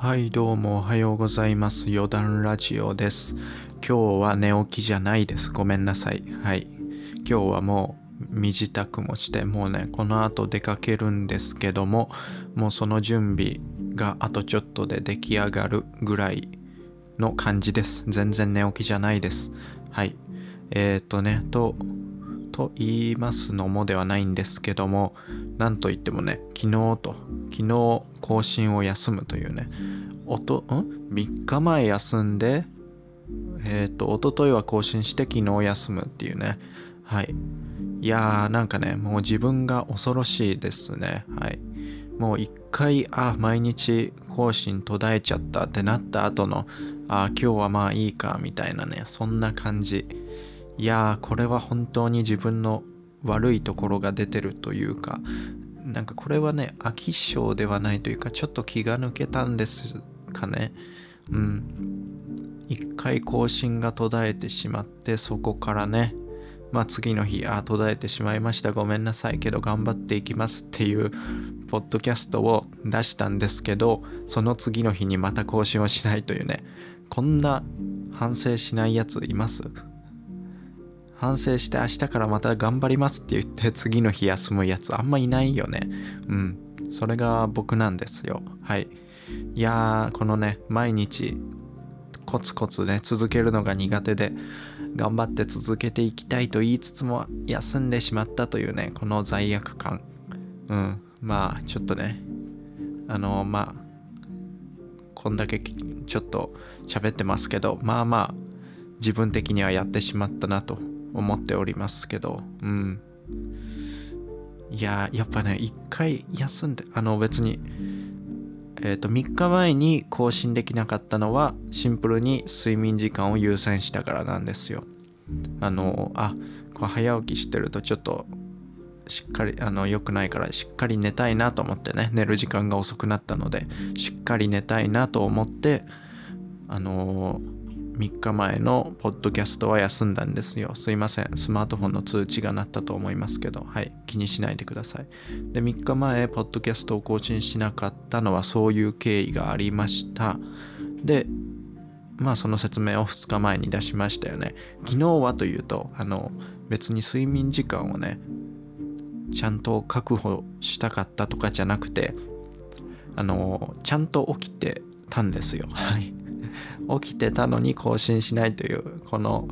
はいどうもおはようございます。余談ラジオです。今日は寝起きじゃないです。ごめんなさい。はい。今日はもう身支度もしてもうねこの後出かけるんですけどももうその準備があとちょっとで出来上がるぐらいの感じです。全然寝起きじゃないです。はい。えー、っとねとと言いますのもではないんですけどもなんといってもね昨日と昨日更新を休むというねおとん？3日前休んでえっ、ー、と一昨日は更新して昨日休むっていうね。はい。いやーなんかねもう自分が恐ろしいですね。はい。もう一回あ毎日更新途絶えちゃったってなった後のあ今日はまあいいかみたいなねそんな感じ。いやーこれは本当に自分の悪いところが出てるというかなんかこれはね飽き性ではないというかちょっと気が抜けたんですかね。うん。一回更新が途絶えてしまってそこからねまあ次の日あ途絶えてしまいました。ごめんなさい。けど頑張っていきますっていうポッドキャストを出したんですけどその次の日にまた更新をしないというね。こんな反省しないやついます？反省して明日からまた頑張りますって言って次の日休むやつあんまいないよね。うん。それが僕なんですよ。はい。いやー、このね、毎日コツコツね、続けるのが苦手で、頑張って続けていきたいと言いつつも休んでしまったというね、この罪悪感。うん。まあ、ちょっとね、あの、まあ、こんだけちょっと喋ってますけど、まあまあ、自分的にはやってしまったなと思っておりますけど、うん。いや、やっぱね、一回休んで、あの別に、えっ、ー、と、3日前に更新できなかったのは、シンプルに睡眠時間を優先したからなんですよ。あの、あ、これ早起きしてるとちょっと、しっかり、あの、良くないからしっかり寝たいなと思ってね、寝る時間が遅くなったので、しっかり寝たいなと思って、あのー3日前のポッドキャストは休んだんですよ。すいません。スマートフォンの通知が鳴ったと思いますけど、はい。気にしないでください。で、3日前、ポッドキャストを更新しなかったのはそういう経緯がありました。で、まあその説明を2日前に出しましたよね。昨日はというと、あの、別に睡眠時間をね、ちゃんと確保したかったとかじゃなくて、あの、ちゃんと起きてたんですよ。はい。起きてたのに更新しないというこの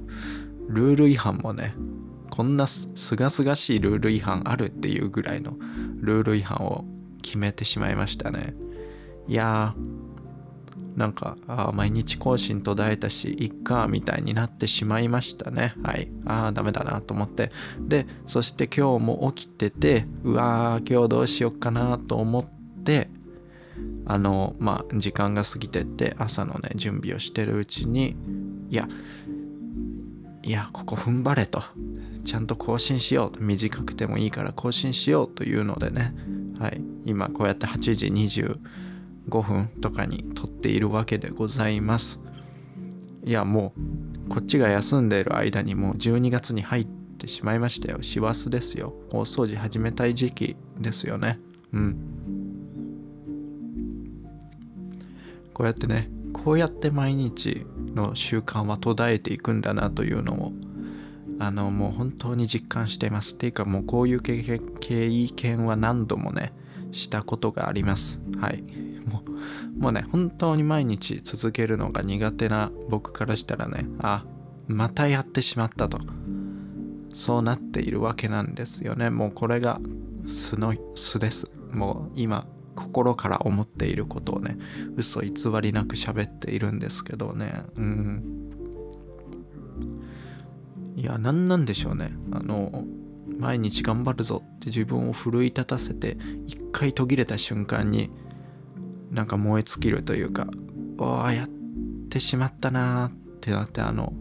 ルール違反もねこんなすがすがしいルール違反あるっていうぐらいのルール違反を決めてしまいましたね。いやーなんかあ毎日更新途絶えたしいっかみたいになってしまいましたね。はい。ああダメだなと思って。でそして今日も起きててうわー今日どうしよっかなと思ってあのまあ時間が過ぎてって朝のね準備をしてるうちにいやいやここ踏ん張れと。ちゃんと更新しようと。短くてもいいから更新しようというのでね。はい。今こうやって8時25分とかに撮っているわけでございます。いやもうこっちが休んでいる間にもう12月に入ってしまいましたよ。師走ですよ。大掃除始めたい時期ですよね。うん。こうやってねこうやって毎日の習慣は途絶えていくんだなというのをあのもう本当に実感しています。っていうかもうこういう経験は何度もねしたことがあります。はい。もうもうね本当に毎日続けるのが苦手な僕からしたらねあまたやってしまったと。そうなっているわけなんですよね。もうこれが素の素です。もう今心から思っていることをね嘘偽りなく喋っているんですけどね。うん。いや何なんでしょうね。あの毎日頑張るぞって自分を奮い立たせて一回途切れた瞬間になんか燃え尽きるというかおあやってしまったなーってなってあの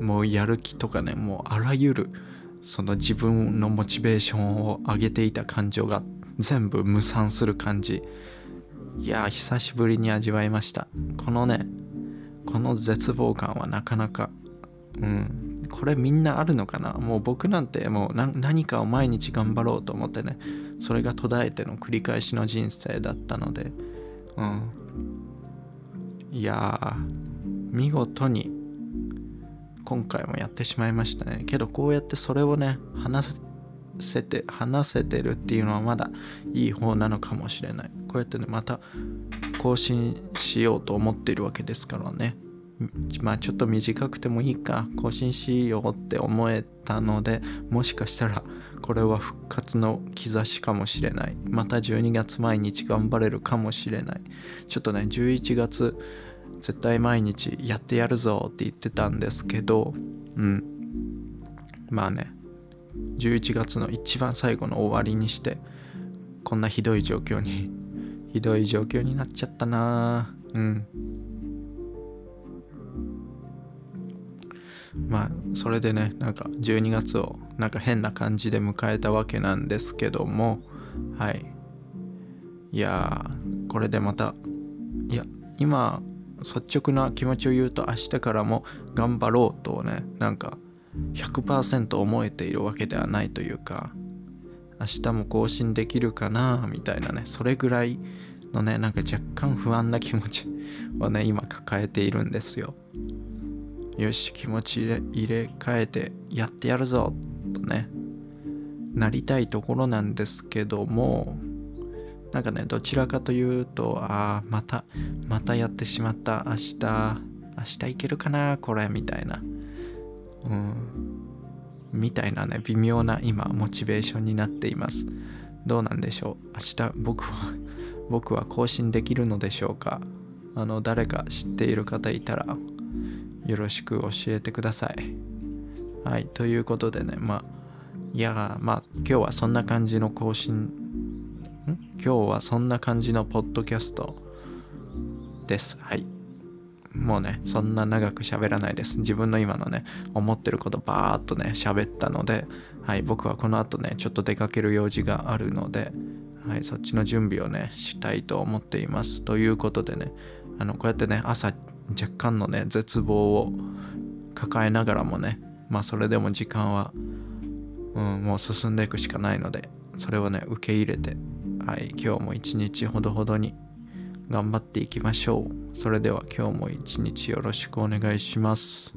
もうやる気とかねもうあらゆるその自分のモチベーションを上げていた感情が全部無産する感じ。いや久しぶりに味わいました。このねこの絶望感はなかなか。うん。これみんなあるのかな？もう僕なんてもう何かを毎日頑張ろうと思ってねそれが途絶えての繰り返しの人生だったので。うん。いや見事に今回もやってしまいましたね。けどこうやってそれをね話せて話せてるっていうのはまだいい方なのかもしれない。こうやってねまた更新しようと思ってるわけですからね。まあちょっと短くてもいいか。更新しようって思えたのでもしかしたらこれは復活の兆しかもしれない。また12月毎日頑張れるかもしれない。ちょっとね11月絶対毎日やってやるぞって言ってたんですけどうん。まあね。11月の一番最後の終わりにしてこんなひどい状況に ひどい状況になっちゃったな。うん。まあそれでねなんか12月をなんか変な感じで迎えたわけなんですけどもはい。いやこれでまたいや今率直な気持ちを言うと明日からも頑張ろうとねなんか100%思えているわけではないというか明日も更新できるかなみたいなねそれぐらいのねなんか若干不安な気持ち をね今抱えているんですよ。よし気持ち入れ入れ替えてやってやるぞとねなりたいところなんですけどもなんかねどちらかというとああまたまたやってしまった。明日明日いけるかなこれみたいな。うんみたいなね微妙な今モチベーションになっていますどうなんでしょう？明日僕は 僕は更新できるのでしょうか？あの誰か知っている方いたらよろしく教えてください。はい、ということでね、まあ、いや、まあ、今日はそんな感じの更新、ん？今日はそんな感じのポッドキャストです。はい。もうね、そんな長く喋らないです。自分の今のね、思ってることバーっとね、喋ったので、はい、僕はこの後ね、ちょっと出かける用事があるので、はい、そっちの準備をね、したいと思っています。ということでね、あの、こうやってね、朝若干のね絶望を抱えながらもねまあそれでも時間は、うん、もう進んでいくしかないのでそれをね受け入れてはい今日も一日ほどほどに頑張っていきましょうそれでは今日も一日よろしくお願いします。